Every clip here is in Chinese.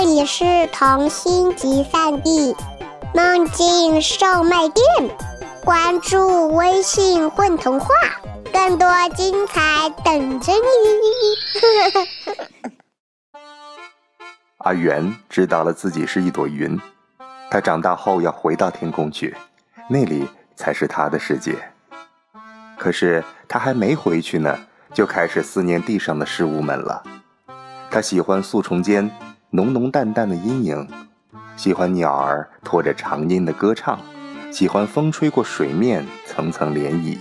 这里是童心集散地，梦境售卖店。关注微信“混童话”，更多精彩等着你。阿元知道了自己是一朵云，他长大后要回到天空去，那里才是他的世界。可是他还没回去呢，就开始思念地上的事物们了。他喜欢树丛间浓浓淡淡的阴影，喜欢鸟儿拖着长音的歌唱。喜欢风吹过水面，层层涟漪。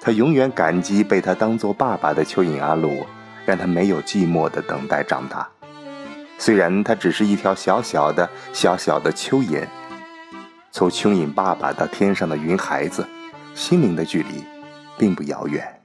他永远感激被他当做爸爸的蚯蚓阿鲁，让他没有寂寞的等待长大。虽然他只是一条小小的、小小的蚯蚓，从蚯蚓爸爸到天上的云孩子，心灵的距离并不遥远。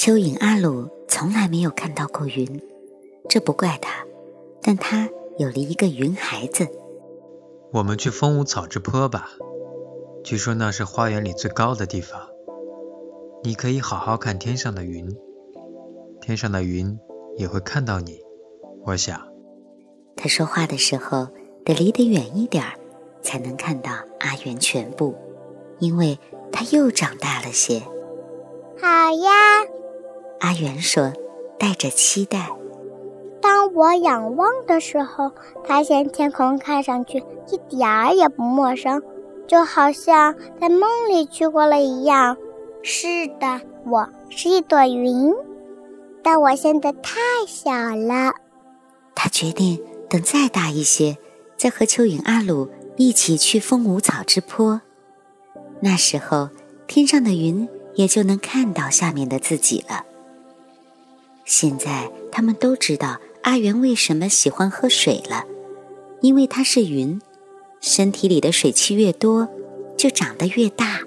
蚯蚓阿鲁从来没有看到过云，这不怪他，但他有了一个云孩子。我们去风舞草之坡吧，据说那是花园里最高的地方。你可以好好看天上的云，天上的云也会看到你。我想，他说话的时候得离得远一点儿，才能看到阿元全部，因为他又长大了些。好呀。阿元说：“带着期待。”当我仰望的时候，发现天空看上去一点儿也不陌生，就好像在梦里去过了一样。是的，我是一朵云，但我现在太小了。他决定等再大一些，再和蚯蚓阿鲁一起去风舞草之坡。那时候，天上的云也就能看到下面的自己了。现在他们都知道阿元为什么喜欢喝水了，因为他是云，身体里的水汽越多，就长得越大。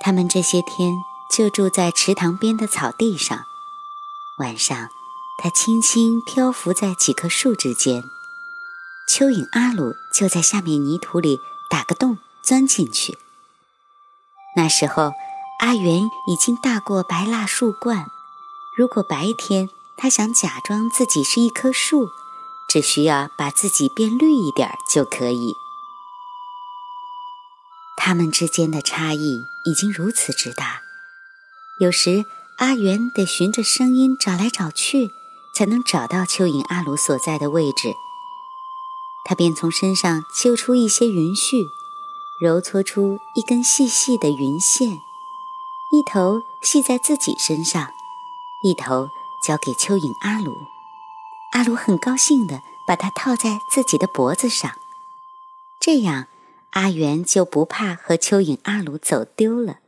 他们这些天就住在池塘边的草地上，晚上，它轻轻漂浮在几棵树之间，蚯蚓阿鲁就在下面泥土里打个洞钻进去。那时候，阿元已经大过白蜡树冠。如果白天他想假装自己是一棵树，只需要把自己变绿一点就可以。他们之间的差异已经如此之大，有时阿元得循着声音找来找去，才能找到蚯蚓阿鲁所在的位置。他便从身上揪出一些云絮。揉搓出一根细细的云线，一头系在自己身上，一头交给蚯蚓阿鲁。阿鲁很高兴地把它套在自己的脖子上，这样阿元就不怕和蚯蚓阿鲁走丢了。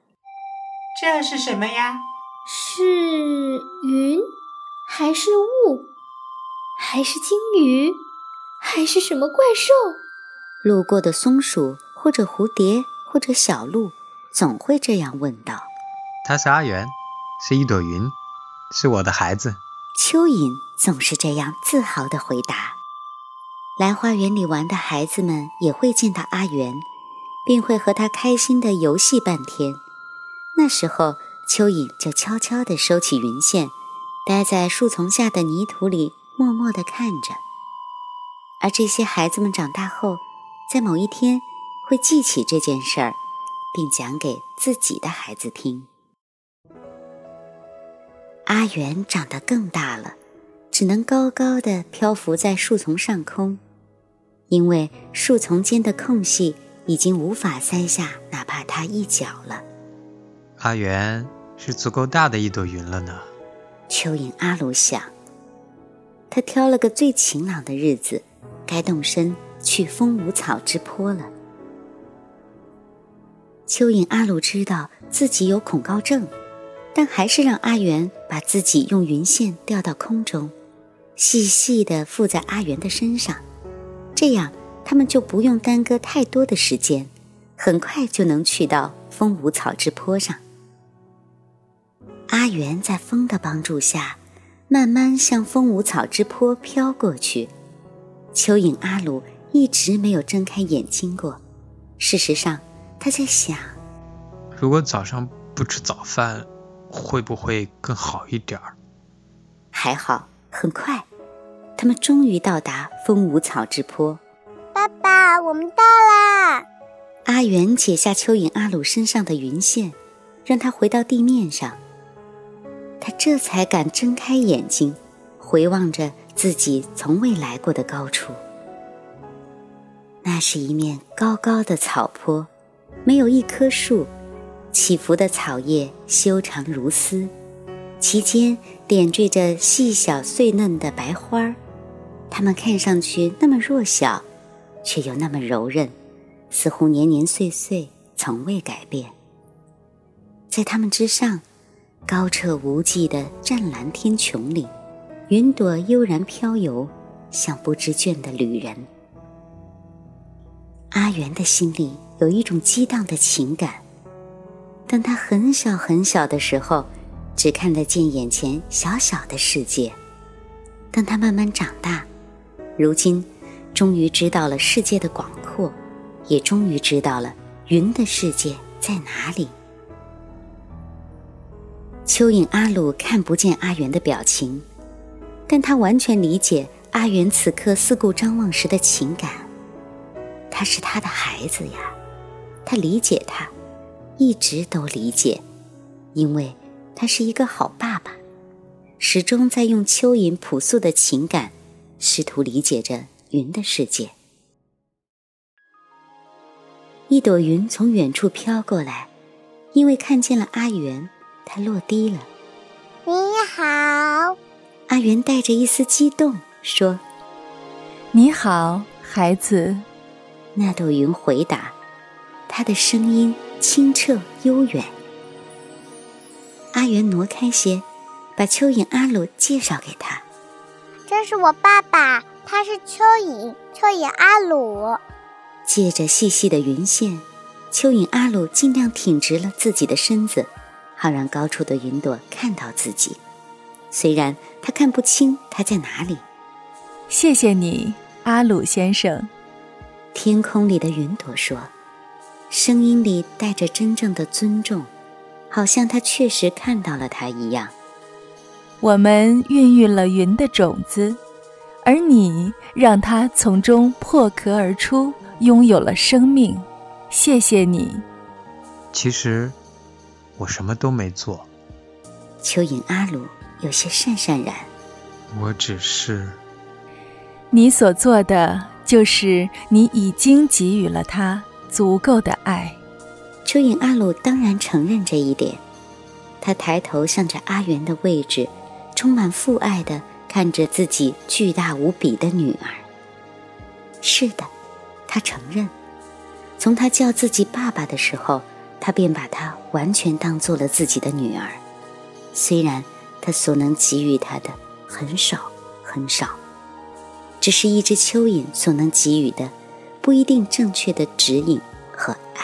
这是什么呀？是云，还是雾，还是鲸鱼，还是什么怪兽？路过的松鼠。或者蝴蝶，或者小鹿，总会这样问道：“他是阿元，是一朵云，是我的孩子。”蚯蚓总是这样自豪地回答。来花园里玩的孩子们也会见到阿元，并会和他开心地游戏半天。那时候，蚯蚓就悄悄地收起云线，待在树丛下的泥土里，默默地看着。而这些孩子们长大后，在某一天。会记起这件事儿，并讲给自己的孩子听。阿元长得更大了，只能高高的漂浮在树丛上空，因为树丛间的空隙已经无法塞下哪怕他一脚了。阿元是足够大的一朵云了呢。蚯蚓阿鲁想，他挑了个最晴朗的日子，该动身去风舞草之坡了。蚯蚓阿鲁知道自己有恐高症，但还是让阿元把自己用云线吊到空中，细细地附在阿元的身上，这样他们就不用耽搁太多的时间，很快就能去到风舞草之坡上。阿元在风的帮助下，慢慢向风舞草之坡飘过去。蚯蚓阿鲁一直没有睁开眼睛过。事实上，他在想：如果早上不吃早饭，会不会更好一点儿？还好，很快，他们终于到达风舞草之坡。爸爸，我们到啦！阿元解下蚯蚓阿鲁身上的云线，让他回到地面上。他这才敢睁开眼睛，回望着自己从未来过的高处。那是一面高高的草坡，没有一棵树，起伏的草叶修长如丝，其间点缀着细小碎嫩的白花儿，它们看上去那么弱小。却又那么柔韧，似乎年年岁岁从未改变。在它们之上，高彻无际的湛蓝天穹里，云朵悠然飘游，像不知倦的旅人。阿元的心里有一种激荡的情感。当他很小很小的时候，只看得见眼前小小的世界；当他慢慢长大，如今。终于知道了世界的广阔，也终于知道了云的世界在哪里。蚯蚓阿鲁看不见阿元的表情，但他完全理解阿元此刻四顾张望时的情感。他是他的孩子呀，他理解他，一直都理解，因为他是一个好爸爸，始终在用蚯蚓朴素的情感，试图理解着。云的世界，一朵云从远处飘过来，因为看见了阿元，它落低了。你好，阿元带着一丝激动说：“你好，孩子。”那朵云回答，他的声音清澈悠远。阿元挪开些，把蚯蚓阿鲁介绍给他：“这是我爸爸。”他是蚯蚓，蚯蚓阿鲁。借着细细的云线，蚯蚓阿鲁尽量挺直了自己的身子，好让高处的云朵看到自己。虽然他看不清他在哪里。谢谢你，阿鲁先生。天空里的云朵说，声音里带着真正的尊重，好像他确实看到了他一样。我们孕育了云的种子。而你让它从中破壳而出，拥有了生命。谢谢你。其实我什么都没做。蚯蚓阿鲁有些讪讪然。我只是……你所做的就是你已经给予了他足够的爱。蚯蚓阿鲁当然承认这一点。他抬头向着阿元的位置，充满父爱的。看着自己巨大无比的女儿，是的，他承认，从他叫自己爸爸的时候，他便把他完全当做了自己的女儿。虽然他所能给予他的很少很少，只是一只蚯蚓所能给予的，不一定正确的指引和爱。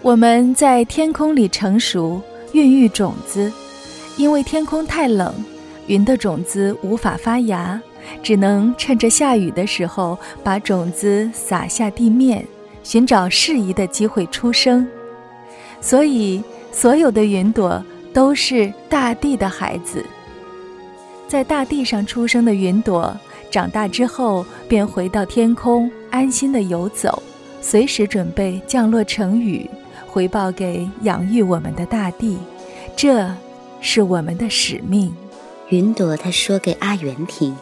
我们在天空里成熟，孕育种子，因为天空太冷。云的种子无法发芽，只能趁着下雨的时候把种子撒下地面，寻找适宜的机会出生。所以，所有的云朵都是大地的孩子。在大地上出生的云朵，长大之后便回到天空，安心地游走，随时准备降落成雨，回报给养育我们的大地。这，是我们的使命。云朵，他说给阿元听，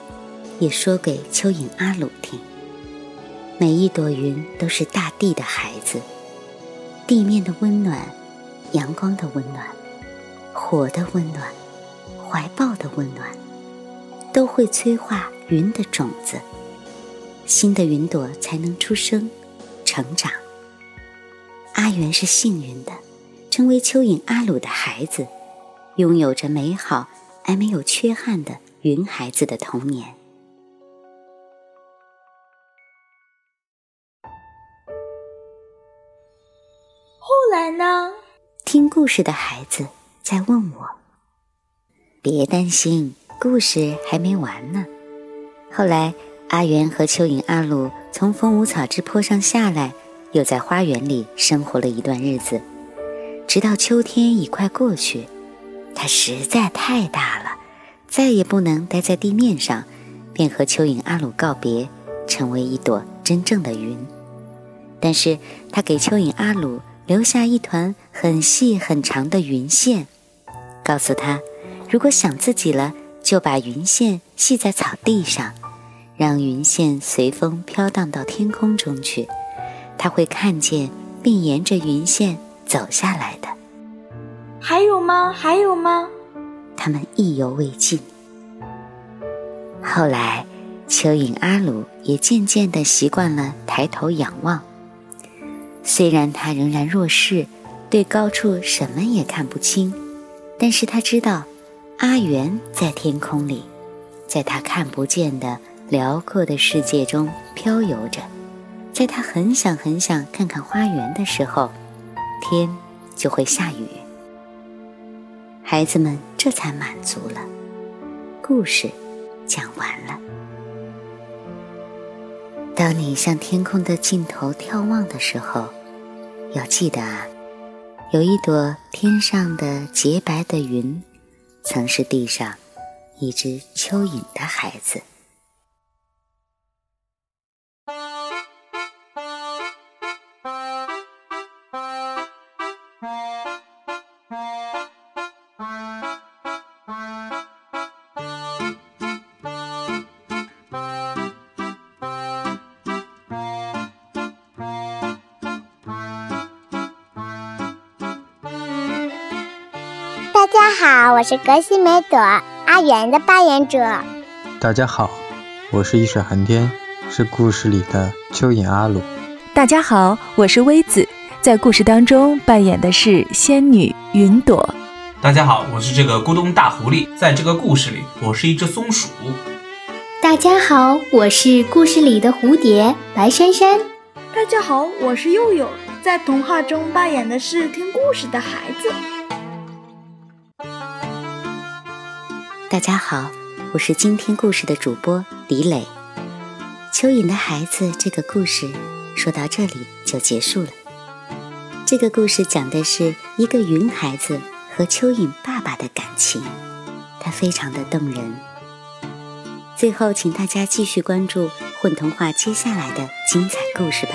也说给蚯蚓阿鲁听。每一朵云都是大地的孩子，地面的温暖，阳光的温暖，火的温暖，怀抱的温暖，都会催化云的种子，新的云朵才能出生、成长。阿元是幸运的，成为蚯蚓阿鲁的孩子，拥有着美好。而没有缺憾的云孩子的童年。后来呢？听故事的孩子在问我。别担心，故事还没完呢。后来，阿元和蚯蚓阿鲁从风舞草之坡上下来，又在花园里生活了一段日子，直到秋天已快过去，它实在太大了，再也不能待在地面上，便和蚯蚓阿鲁告别，成为一朵真正的云。但是，他给蚯蚓阿鲁留下一团很细很长的云线，告诉他，如果想自己了，就把云线系在草地上，让云线随风飘荡到天空中去，他会看见并沿着云线走下来的。还有吗？还有吗？他们意犹未尽。后来，蚯蚓阿鲁也渐渐地习惯了抬头仰望。虽然他仍然弱视，对高处什么也看不清，但是他知道，阿元在天空里，在他看不见的辽阔的世界中飘游着。在他很想很想看看花园的时候，天就会下雨。孩子们这才满足了。故事讲完了。当你向天空的尽头眺望的时候，要记得啊，有一朵天上的洁白的云，曾是地上一只蚯蚓的孩子。好，我是格西梅朵阿元的扮演者。大家好，我是一水寒天，是故事里的蚯蚓阿鲁。大家好，我是微子，在故事当中扮演的是仙女云朵。大家好，我是这个咕咚大狐狸，在这个故事里，我是一只松鼠。大家好，我是故事里的蝴蝶白珊珊。大家好，我是佑佑，在童话中扮演的是听故事的孩子。大家好，我是今天故事的主播李磊。蚯蚓的孩子这个故事说到这里就结束了。这个故事讲的是一个云孩子和蚯蚓爸爸的感情，它非常的动人。最后，请大家继续关注混童话接下来的精彩故事吧。